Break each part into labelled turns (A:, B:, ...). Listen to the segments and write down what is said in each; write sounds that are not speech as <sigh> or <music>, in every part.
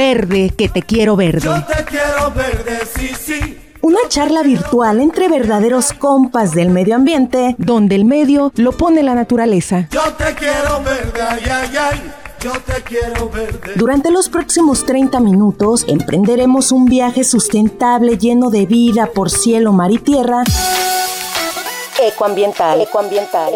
A: Verde, que te quiero verde.
B: Yo te quiero verde, sí, sí.
A: Una charla virtual entre verdaderos compas del medio ambiente, donde el medio lo pone la naturaleza.
B: Yo te quiero verde, ay, ay, ay. Yo te quiero verde.
A: Durante los próximos 30 minutos emprenderemos un viaje sustentable lleno de vida por cielo, mar y tierra. Ecoambiental. Ecoambiental.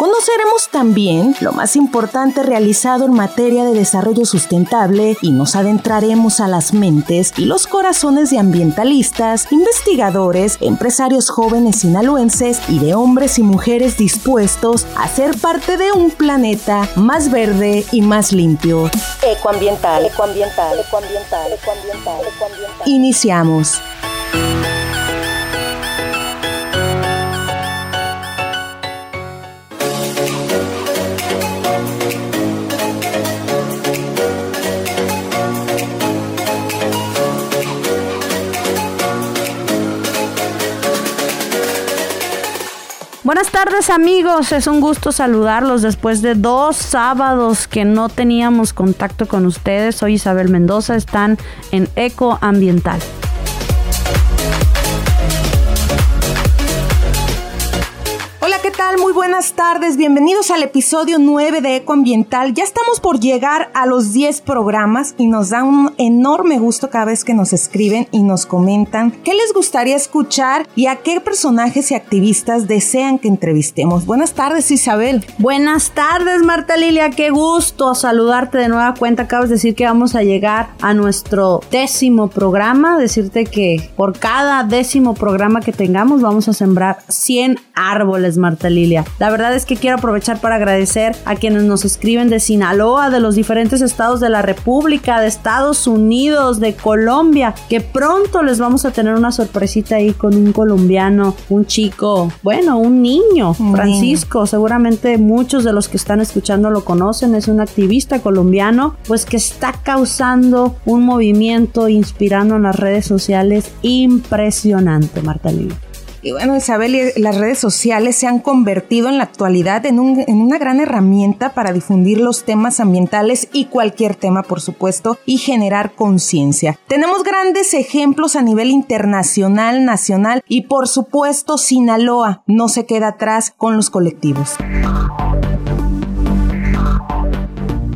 A: Conoceremos también lo más importante realizado en materia de desarrollo sustentable y nos adentraremos a las mentes y los corazones de ambientalistas, investigadores, empresarios jóvenes sinaloenses y de hombres y mujeres dispuestos a ser parte de un planeta más verde y más limpio. Ecoambiental. Ecoambiental. Ecoambiental. Ecoambiental. Ecoambiental. Iniciamos.
C: Buenas tardes amigos, es un gusto saludarlos después de dos sábados que no teníamos contacto con ustedes. Soy Isabel Mendoza, están en Eco Ambiental.
A: Muy buenas tardes. Bienvenidos al episodio 9 de Ecoambiental. Ya estamos por llegar a los 10 programas y nos da un enorme gusto cada vez que nos escriben y nos comentan qué les gustaría escuchar y a qué personajes y activistas desean que entrevistemos. Buenas tardes, Isabel.
C: Buenas tardes, Marta Lilia. Qué gusto saludarte de nueva cuenta. Acabas de decir que vamos a llegar a nuestro décimo programa. Decirte que por cada décimo programa que tengamos vamos a sembrar 100 árboles, Marta Lilia. La verdad es que quiero aprovechar para agradecer a quienes nos escriben de Sinaloa, de los diferentes estados de la República, de Estados Unidos, de Colombia, que pronto les vamos a tener una sorpresita ahí con un colombiano, un chico, bueno, un niño, Francisco. Seguramente muchos de los que están escuchando lo conocen, es un activista colombiano, pues que está causando un movimiento inspirando en las redes sociales impresionante, Marta Lilia.
A: Y bueno, Isabel, las redes sociales se han convertido en la actualidad en, en, una gran herramienta para difundir los temas ambientales y cualquier tema, por supuesto, y generar conciencia. Tenemos grandes ejemplos a nivel internacional, nacional y, por supuesto, Sinaloa no se queda atrás con los colectivos.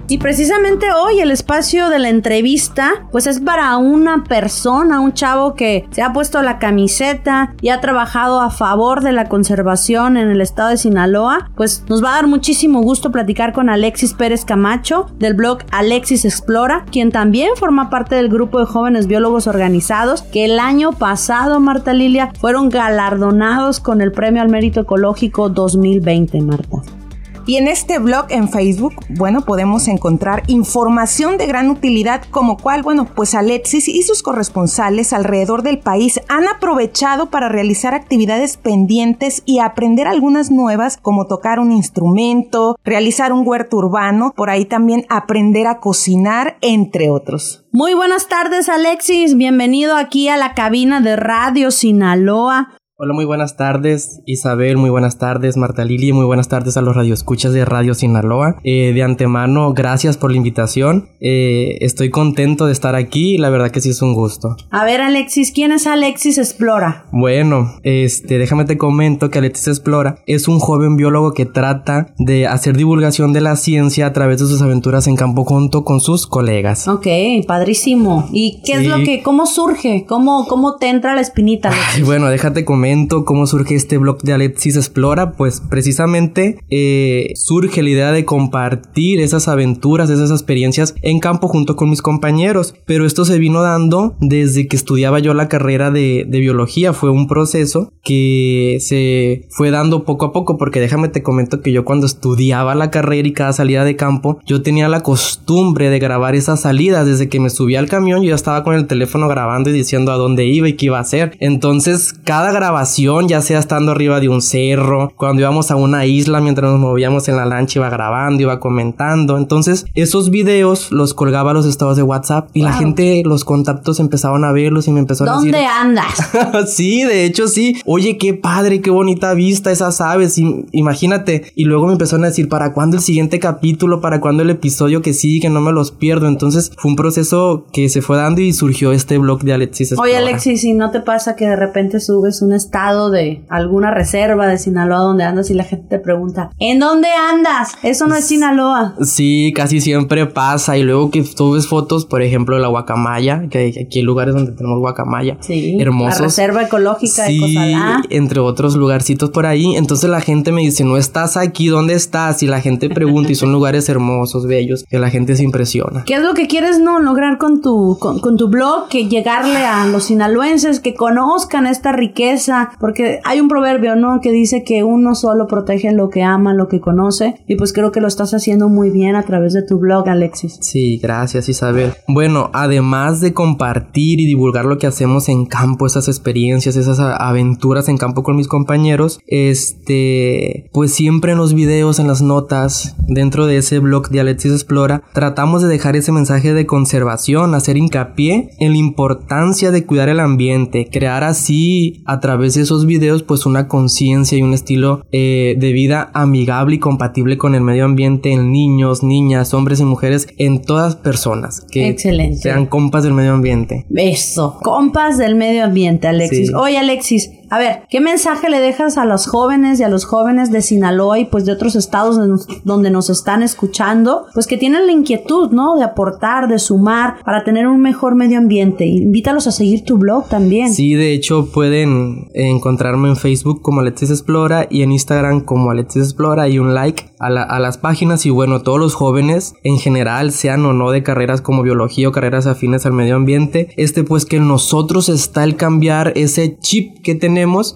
C: Y precisamente hoy el espacio de la entrevista pues es para una persona, un chavo que se ha puesto la camiseta y ha trabajado a favor de la conservación en el estado de Sinaloa. Pues nos va a dar muchísimo gusto platicar con Alexis Pérez Camacho del blog Alexis Explora, quien también forma parte del grupo de jóvenes biólogos organizados que el año pasado, Marta Lilia, fueron galardonados con el Premio al Mérito Ecológico 2020, Marta.
A: Y en este blog en Facebook, bueno, podemos encontrar información de gran utilidad como cual, bueno, pues Alexis y sus corresponsales alrededor del país han aprovechado para realizar actividades pendientes y aprender algunas nuevas como tocar un instrumento, realizar un huerto urbano, por ahí también aprender a cocinar, entre otros.
C: Muy buenas tardes Alexis, bienvenido aquí a la cabina de Radio Sinaloa.
D: Hola, muy buenas tardes Isabel, muy buenas tardes Marta Lili, muy buenas tardes a los radioescuchas de Radio Sinaloa. Eh, de antemano, gracias por la invitación. Eh, estoy contento de estar aquí y la verdad que sí es un gusto.
C: A ver Alexis, ¿quién es Alexis Explora?
D: Bueno, este, déjame te comento que Alexis Explora es un joven biólogo que trata de hacer divulgación de la ciencia a través de sus aventuras en campo junto con sus colegas.
C: Ok, padrísimo. ¿Y qué sí. es lo que, cómo surge? ¿Cómo, cómo te entra la espinita?
D: Ay, bueno, déjate comentar cómo surge este blog de Alexis Explora, pues precisamente eh, surge la idea de compartir esas aventuras, esas experiencias en campo junto con mis compañeros, pero esto se vino dando desde que estudiaba yo la carrera de, de biología, fue un proceso que se fue dando poco a poco, porque déjame te comento que yo cuando estudiaba la carrera y cada salida de campo, yo tenía la costumbre de grabar esas salidas, desde que me subía al camión yo ya estaba con el teléfono grabando y diciendo a dónde iba y qué iba a hacer, entonces cada grabación grabación, ya sea estando arriba de un cerro, cuando íbamos a una isla mientras nos movíamos en la lancha, iba grabando, iba comentando. Entonces, esos videos los colgaba a los estados de WhatsApp y la gente, los contactos empezaban a verlos y me empezaron a decir.
C: ¿Dónde andas? <laughs>
D: sí, de hecho sí. Oye, qué padre, qué bonita vista esas aves. imagínate. Y luego me empezaron a decir, ¿para cuándo el siguiente capítulo? ¿Para cuándo el episodio que sigue? Que no me los pierdo. Entonces, fue un proceso que se fue dando y surgió este blog de Alexis.
C: Oye, Alexis, si no te pasa que de repente subes un estado de alguna reserva de Sinaloa donde andas y la gente te pregunta, ¿en dónde andas? Eso no es Sinaloa.
D: Sí, casi siempre pasa. Y luego que subes fotos, por ejemplo, de la guacamaya, que aquí hay lugares donde tenemos guacamaya. Sí. Hermosos.
C: La reserva ecológica de Cozalá.
D: Entre otros lugarcitos por ahí. Entonces la gente me dice, no estás aquí, ¿dónde estás? Y la gente pregunta y son <laughs> lugares hermosos, bellos, que la gente se impresiona.
C: ¿Qué es lo que quieres no lograr con tu, con, tu blog? Que llegarle a los sinaloenses, que conozcan esta riqueza, porque hay un proverbio, ¿no? Que dice que uno solo protege lo que ama, lo que conoce, y pues creo que lo estás haciendo muy bien a través de tu blog, Alexis.
D: Sí, gracias Isabel. Bueno, además de compartir y divulgar lo que hacemos en campo, esas experiencias, esas aventuras en campo con mis compañeros, este, pues siempre en los videos, en las notas, dentro de ese blog de Alexis Explora, tratamos de dejar ese mensaje de conservación, hacer hincapié en la importancia de cuidar el ambiente, crear así a través de esos videos pues una conciencia y un estilo eh, de vida amigable y compatible con el medio ambiente en niños, niñas, hombres y mujeres, en todas personas que sean compas del medio ambiente.
C: Eso, compas del medio ambiente, Alexis. Oye, Alexis, a ver, ¿qué mensaje le dejas a los jóvenes y a los jóvenes de Sinaloa y pues de otros estados donde nos están escuchando? Pues que tienen la inquietud, ¿no? De aportar, de sumar para tener un mejor medio ambiente. Invítalos a seguir tu blog también.
D: Sí, de hecho pueden encontrarme en Facebook como Alexis Explora y en Instagram como Alexis Explora y un like a, a las páginas y bueno, todos los jóvenes en general, sean o no de carreras como biología o carreras afines al medio ambiente, este pues que en nosotros está el cambiar ese chip que tenemos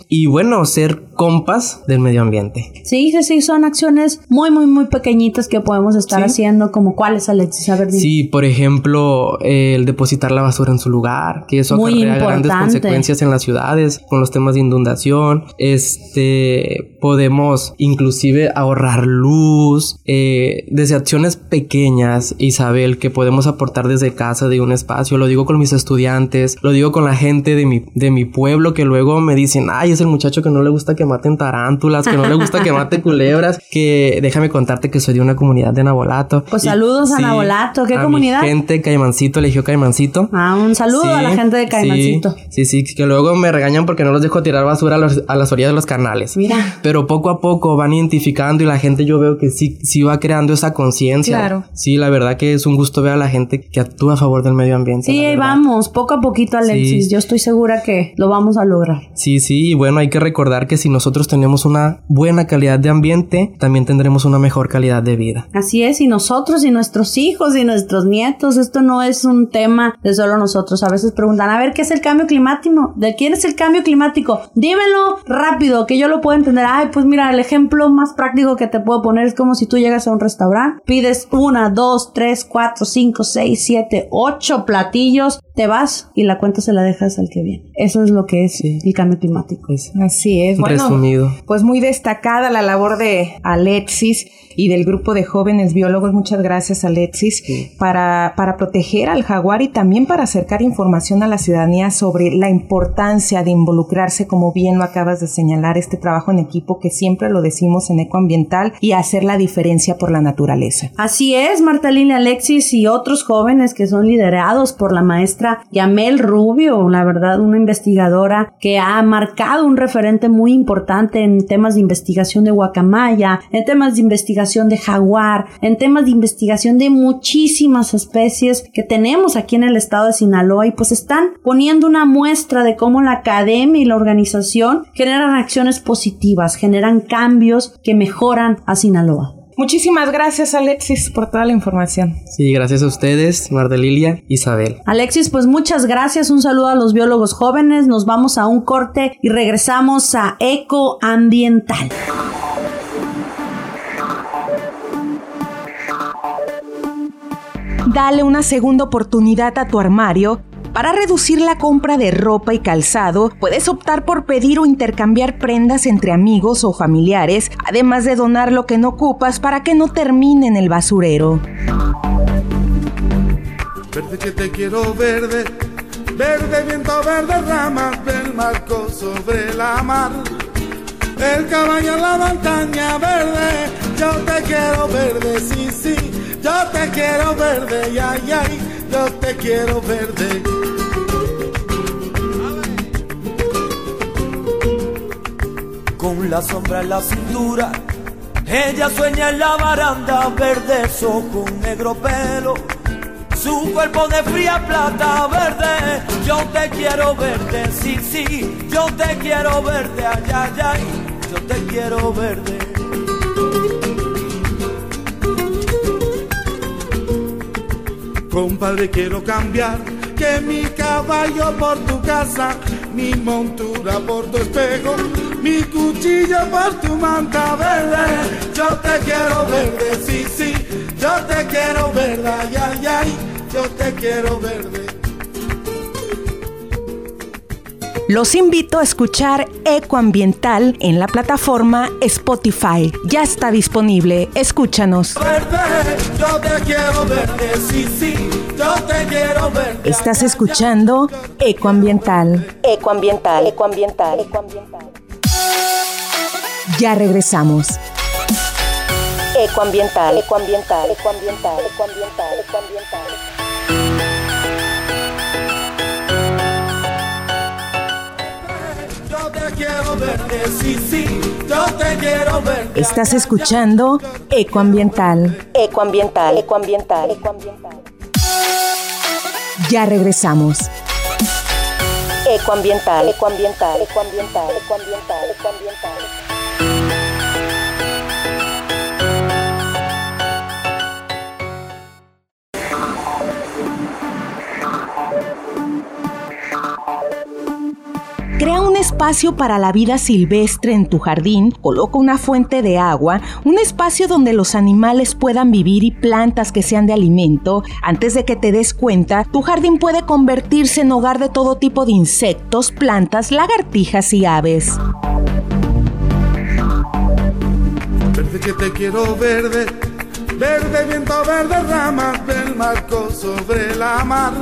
D: y bueno, ser compas del medio ambiente.
C: Sí, sí, sí, son acciones muy, muy, muy pequeñitas que podemos estar haciendo, como cuáles, Alexis, a ver,
D: Sí, por ejemplo, el depositar la basura en su lugar, que eso muy acarrea grandes consecuencias en las ciudades con los temas de inundación. Este, podemos inclusive ahorrar luz, eh, desde acciones pequeñas, Isabel, que podemos aportar desde casa, de un espacio. Lo digo con mis estudiantes, lo digo con la gente de mi, de mi pueblo que luego me dicen, ay, es el muchacho que no le gusta que maten tarántulas, que no le gusta que mate culebras, <laughs> que déjame contarte que soy de una comunidad de Nabolato.
C: Pues saludos a Nabolato, ¿qué comunidad?
D: gente, Caimancito, eligió Caimancito.
C: Ah, un saludo a la gente de Caimancito.
D: Sí, sí, que luego me regañan porque no los dejo tirar basura a, las orillas de los canales. Mira. Pero poco a poco van identificando y la gente yo veo que sí, sí va creando esa conciencia. Claro. Sí, la verdad que es un gusto ver a la gente que actúa a favor del medio ambiente.
C: Sí, ahí vamos, poco a poquito, Alexis. Yo estoy segura que lo vamos a lograr.
D: Sí, sí, y bueno, hay que recordar que si nosotros tenemos una buena calidad de ambiente, también tendremos una mejor calidad de vida.
C: Así es, y nosotros y nuestros hijos y nuestros nietos, esto no es un tema de solo nosotros. A veces preguntan, a ver, ¿qué es el cambio climático? ¿De quién es el cambio climático? Dímelo rápido, que yo lo pueda entender. Ay, pues mira, el ejemplo más práctico que te puedo poner es como si tú llegas a un restaurante, pides una, dos, tres, cuatro, cinco, seis, siete, ocho platillos, te vas y la cuenta se la dejas al que viene. Eso es lo que es el cambio climático.
E: Así es. Bueno, Resumido. Pues muy destacada la labor de Alexis y del grupo de jóvenes biólogos. Muchas gracias, Alexis, para, para proteger al jaguar y también para acercar información a la ciudadanía sobre la importancia de involucrarse, como bien lo acabas de señalar, este trabajo en equipo que siempre lo decimos en ecoambiental y hacer la diferencia por la naturaleza.
C: Así es, Marta Lina Alexis y otros jóvenes que son liderados por la maestra Yamel Rubio, la verdad, una investigadora que ha marcado un referente muy importante en temas de investigación de guacamaya, en temas de investigación de jaguar, en temas de investigación de muchísimas especies que tenemos aquí en el estado de Sinaloa y pues están poniendo una muestra de cómo la academia y la organización generan acciones positivas, generan cambios que mejoran a Sinaloa.
E: Muchísimas gracias Alexis por toda la información.
D: Sí, gracias a ustedes, Mardelilia, Isabel.
C: Alexis, pues muchas gracias, un saludo a los biólogos jóvenes, nos vamos a un corte y regresamos a Eco
A: Dale una segunda oportunidad a tu armario Para reducir la compra de ropa y calzado, puedes optar por pedir o intercambiar prendas entre amigos o familiares, además de donar lo que no ocupas para que no termine en el basurero.
B: Verde que te quiero verde, verde viento, verde ramas del marco sobre la mar. El caballo en la montaña verde, yo te quiero verde, sí, sí, yo te quiero verde, ay, ay, yo te quiero verde.
F: Con la sombra en la cintura, ella sueña en la baranda, verde ojos, negro pelo su cuerpo de fría plata verde. Yo te quiero verde, sí, sí, yo te quiero verde, ay, ay, ay, yo te quiero verde.
B: Compadre, quiero cambiar que mi caballo por tu casa, mi montura por tu espejo, mi cuchillo por tu manta verde. Yo te quiero verde, sí, sí, yo te quiero verde, ay, ay, ay yo te quiero verde.
A: Los invito a escuchar Ecoambiental en la plataforma Spotify. Ya está disponible. Escúchanos.
B: yo te quiero verde, sí, sí, yo te quiero verde.
A: Estás escuchando Ecoambiental.
G: Ecoambiental, Ecoambiental, Ecoambiental.
A: Ya regresamos.
G: Ecoambiental, Ecoambiental, Ecoambiental, Ecoambiental, Ecoambiental.
A: Estás escuchando Ecoambiental.
G: Ecoambiental, Ecoambiental, Ecoambiental.
A: Ya regresamos.
G: Ecoambiental, Ecoambiental, Ecoambiental, Ecoambiental, Ecoambiental.
A: Crea un espacio para la vida silvestre en tu jardín, coloca una fuente de agua, un espacio donde los animales puedan vivir y plantas que sean de alimento. Antes de que te des cuenta, tu jardín puede convertirse en hogar de todo tipo de insectos, plantas, lagartijas y aves.
B: Verde que te quiero verde, verde viento, verde ramas del marco sobre la mar.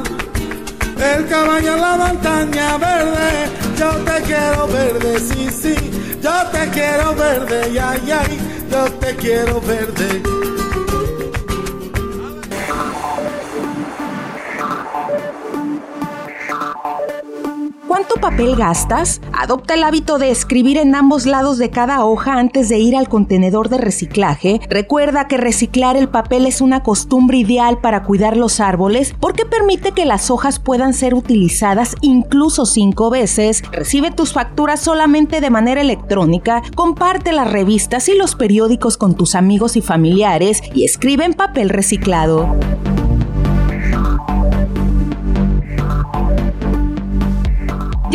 B: El caballo en la montaña verde, yo te quiero verde, sí, sí, yo te quiero verde, ay, ay, yo te quiero verde.
A: ¿Cuánto papel gastas? Adopta el hábito de escribir en ambos lados de cada hoja antes de ir al contenedor de reciclaje. Recuerda que reciclar el papel es una costumbre ideal para cuidar los árboles porque permite que las hojas puedan ser utilizadas incluso cinco veces. Recibe tus facturas solamente de manera electrónica, comparte las revistas y los periódicos con tus amigos y familiares y escribe en papel reciclado.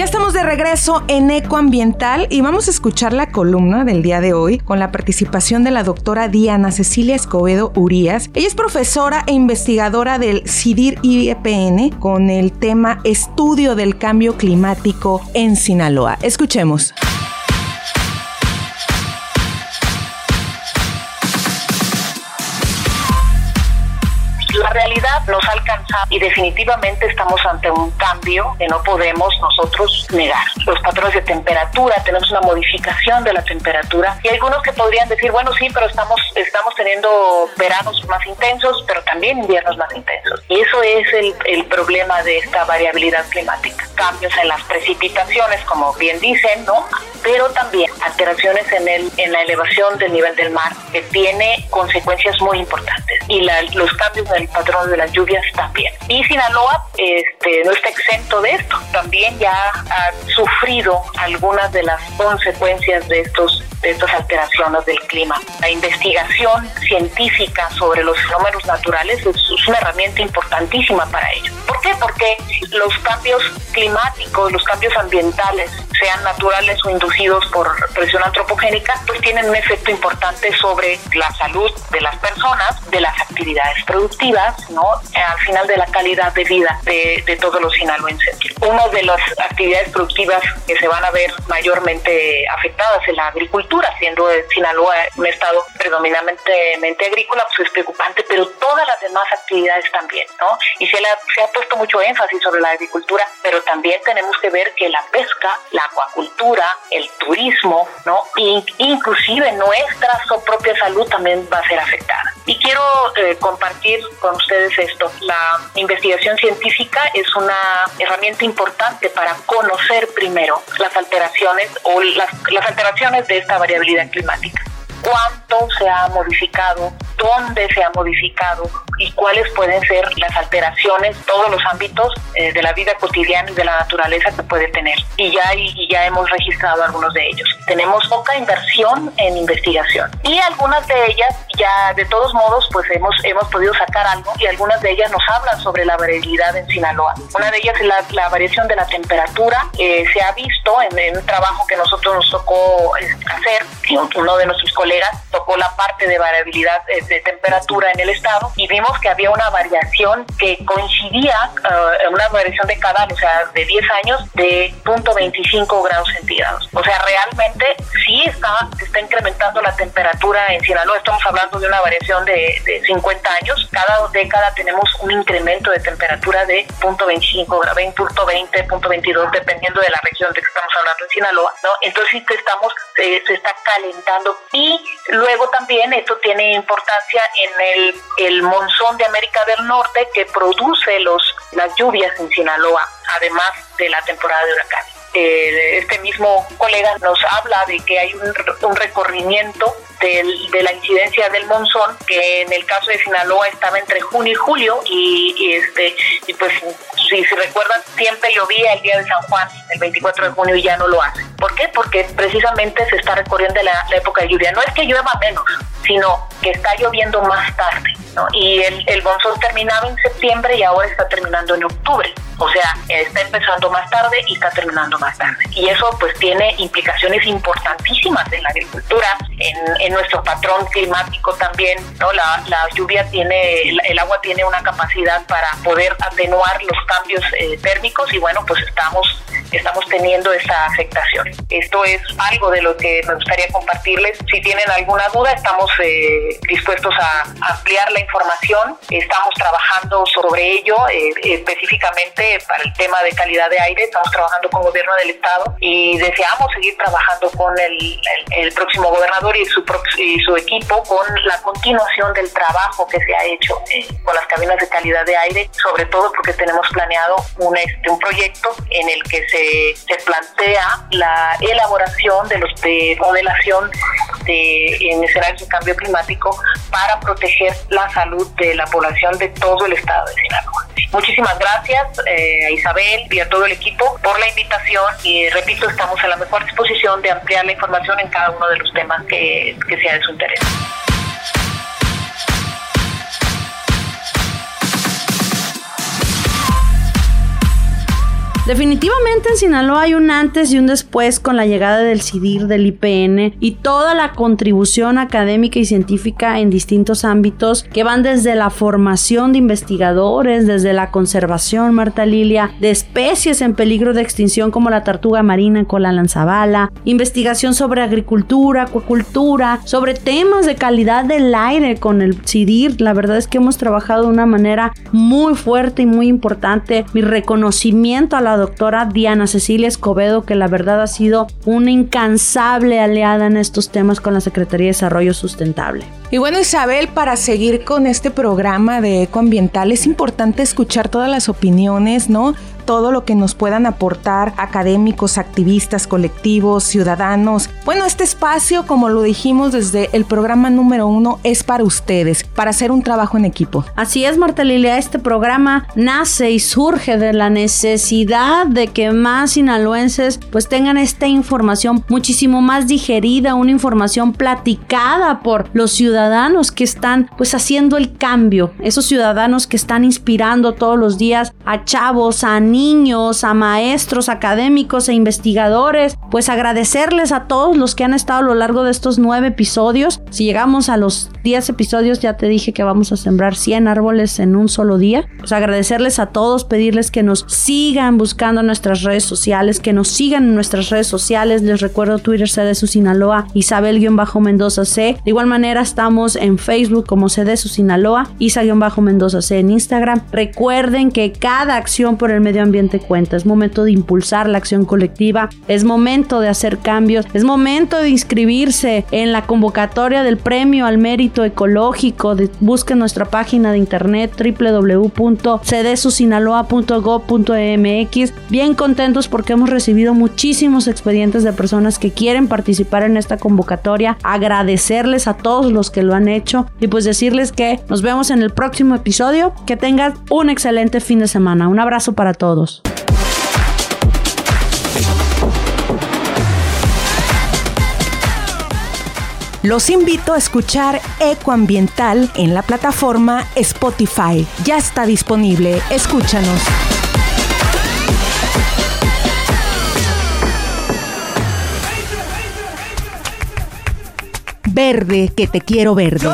A: Ya estamos de regreso en Ecoambiental y vamos a escuchar la columna del día de hoy con la participación de la doctora Diana Cecilia Escobedo Urías. Ella es profesora e investigadora del CIDIR IEPN con el tema Estudio del Cambio Climático en Sinaloa. Escuchemos.
H: Nos ha alcanzado y definitivamente estamos ante un cambio que no podemos nosotros negar. Los patrones de temperatura, tenemos una modificación de la temperatura y algunos que podrían decir, bueno, sí, pero estamos, estamos teniendo veranos más intensos, pero también inviernos más intensos. Y eso es el, el problema de esta variabilidad climática. Cambios en las precipitaciones, como bien dicen, ¿no? Pero también alteraciones en, el, en la elevación del nivel del mar, que tiene consecuencias muy importantes. Y los cambios en el patrón de las lluvias también. Y Sinaloa este, no está exento de esto. También ya ha sufrido algunas de las consecuencias de estos de estas alteraciones del clima. La investigación científica sobre los fenómenos naturales es, una herramienta importantísima para ello. ¿Por qué? Porque los cambios climáticos, los cambios ambientales sean naturales o inducidos por presión antropogénica, pues tienen un efecto importante sobre la salud de las personas, de las actividades productivas, ¿no? Al final de la calidad de vida de, de todos los sinaloenses. Una de las actividades productivas que se van a ver mayormente afectadas es la agricultura, siendo Sinaloa un estado predominantemente agrícola, pues es preocupante, pero todas las demás actividades también, ¿no? Y se, se ha puesto mucho énfasis sobre la agricultura, pero también tenemos que ver que la pesca, la acuacultura, el turismo, ¿no? inclusive nuestra propia salud también va a ser afectada. Y quiero eh, compartir con ustedes esto. La investigación científica es una herramienta importante para conocer primero las alteraciones o las, las alteraciones de esta variabilidad climática cuánto se ha modificado, dónde se ha modificado y cuáles pueden ser las alteraciones, todos los ámbitos eh, de la vida cotidiana y de la naturaleza que puede tener. Y ya, y, ya hemos registrado algunos de ellos. Tenemos poca inversión en investigación y algunas de ellas ya de todos modos pues hemos, hemos podido sacar algo y algunas de ellas nos hablan sobre la variabilidad en Sinaloa. Una de ellas es la, variación de la temperatura. Eh, se ha visto en, un trabajo que nosotros nos tocó eh, hacer, uno de nuestros colegas tocó la parte de variabilidad de temperatura en el estado y vimos que había una variación que coincidía, uh, una variación de cada, o sea, de 10 años de 0.25 grados centígrados. O sea, realmente sí está, está incrementando la temperatura en Sinaloa. Estamos hablando de una variación de, de 50 años. Cada década tenemos un incremento de temperatura de 0.25 grados, 20, 0.22, dependiendo de la región de que estamos hablando en Sinaloa, ¿no? Entonces sí que estamos, eh, se está calentando y luego también esto tiene importancia en el, el monzón de América del Norte que produce los, las lluvias en Sinaloa, además de la temporada de huracanes. Eh, este mismo colega nos habla de que hay un, un recorrimiento de la incidencia del monzón, que en el caso de Sinaloa estaba entre junio y julio, y, este y pues si se recuerdan, siempre llovía el día de San Juan, el 24 de junio, y ya no lo hace. ¿Por qué? Porque precisamente se está recorriendo la época de lluvia. No es que llueva menos, sino que está lloviendo más tarde. ¿No? Y el, el monzón terminaba en septiembre y ahora está terminando en octubre. O sea, está empezando más tarde y está terminando más tarde. Y eso pues tiene implicaciones importantísimas en la agricultura, en, en nuestro patrón climático también. ¿no? La, la lluvia tiene, el, agua tiene una capacidad para poder atenuar los cambios eh, térmicos y bueno, pues estamos estamos teniendo esa afectación. Esto es algo de lo que me gustaría compartirles. Si tienen alguna duda, estamos eh, dispuestos a ampliar la información. Estamos trabajando sobre ello eh, específicamente para el tema de calidad de aire. Estamos trabajando con el gobierno del estado y deseamos seguir trabajando con el, el, próximo gobernador y su, y su equipo con la continuación del trabajo que se ha hecho eh, con las cabinas de calidad de aire, sobre todo porque tenemos planeado un, este, un proyecto en el que se se, plantea la elaboración de los de modelación de, en escenarios de cambio climático para proteger salud de la población de todo el estado de Sinaloa. Muchísimas gracias eh, a Isabel y a todo el equipo por la invitación y repito, estamos a la mejor disposición de ampliar la información en cada uno de los temas que, que sea de su interés.
C: Definitivamente en Sinaloa hay un antes y un después con la llegada del CIDIR, del IPN y toda la contribución académica y científica en distintos ámbitos que van desde la formación de investigadores, desde la conservación, Marta Lilia, de especies en peligro de extinción como la tortuga marina con la lanzabala, investigación sobre agricultura, acuacultura, sobre temas de calidad del aire con el CIDIR. La verdad es que hemos trabajado de una manera muy fuerte y muy importante. Mi reconocimiento a la doctora Diana Cecilia Escobedo, que la verdad ha sido una incansable aliada en estos temas con la Secretaría de Desarrollo Sustentable.
E: Y bueno, Isabel, para seguir con este programa de ecoambiental es importante escuchar todas las opiniones, ¿no? Todo lo que nos puedan aportar académicos, activistas, colectivos, ciudadanos. Bueno, este espacio, como lo dijimos desde el programa número uno, es para ustedes, para hacer un trabajo en equipo.
C: Así es, Marta Lilia, este programa nace y surge de la necesidad de que más sinaloenses pues tengan esta información muchísimo más digerida, una información platicada por los ciudadanos que están pues haciendo el cambio, esos ciudadanos que están inspirando todos los días a chavos, a niños, a maestros, académicos e investigadores, pues agradecerles a todos los que han estado a lo largo de estos nueve episodios. Si llegamos a los 10 episodios, ya te dije que vamos a sembrar 100 árboles en un solo día. Pues agradecerles a todos, pedirles que nos sigan buscando en nuestras redes sociales, que nos sigan en nuestras redes sociales. Les recuerdo Twitter su Sinaloa, Isabel-Mendoza C. De igual manera estamos en Facebook como su Sinaloa, Isa-Mendoza C en Instagram. Recuerden que cada acción por el medio ambiente cuenta. Es momento de impulsar la acción colectiva. Es momento de hacer cambios. Es momento de inscribirse en la convocatoria del premio al mérito ecológico. busquen nuestra página de internet www.cdsusinaloa.gov.mx. Bien contentos porque hemos recibido muchísimos expedientes de personas que quieren participar en esta convocatoria. Agradecerles a todos los que lo han hecho y pues decirles que nos vemos en el próximo episodio. Que tengan un excelente fin de semana. Un abrazo para todos.
A: Los invito a escuchar Ecoambiental en la plataforma Spotify. Ya está disponible. Escúchanos. Verde, que te quiero verde.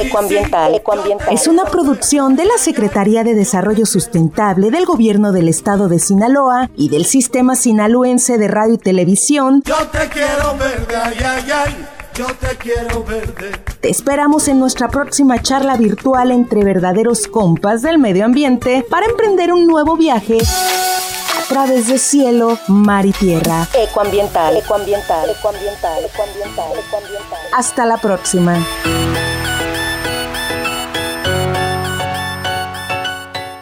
G: Ecoambiental, Ecoambiental.
A: Es una producción de la Secretaría de Desarrollo Sustentable del Gobierno del Estado de Sinaloa y del Sistema Sinaloense de Radio y Televisión.
B: Yo te quiero verde, ay, ay, ay. Yo te quiero verde.
A: Te esperamos en nuestra próxima charla virtual entre verdaderos compas del medio ambiente para emprender un nuevo viaje a través de cielo, mar y tierra.
G: Ecoambiental, ecoambiental, ecoambiental, ecoambiental, ecoambiental.
A: Hasta la próxima.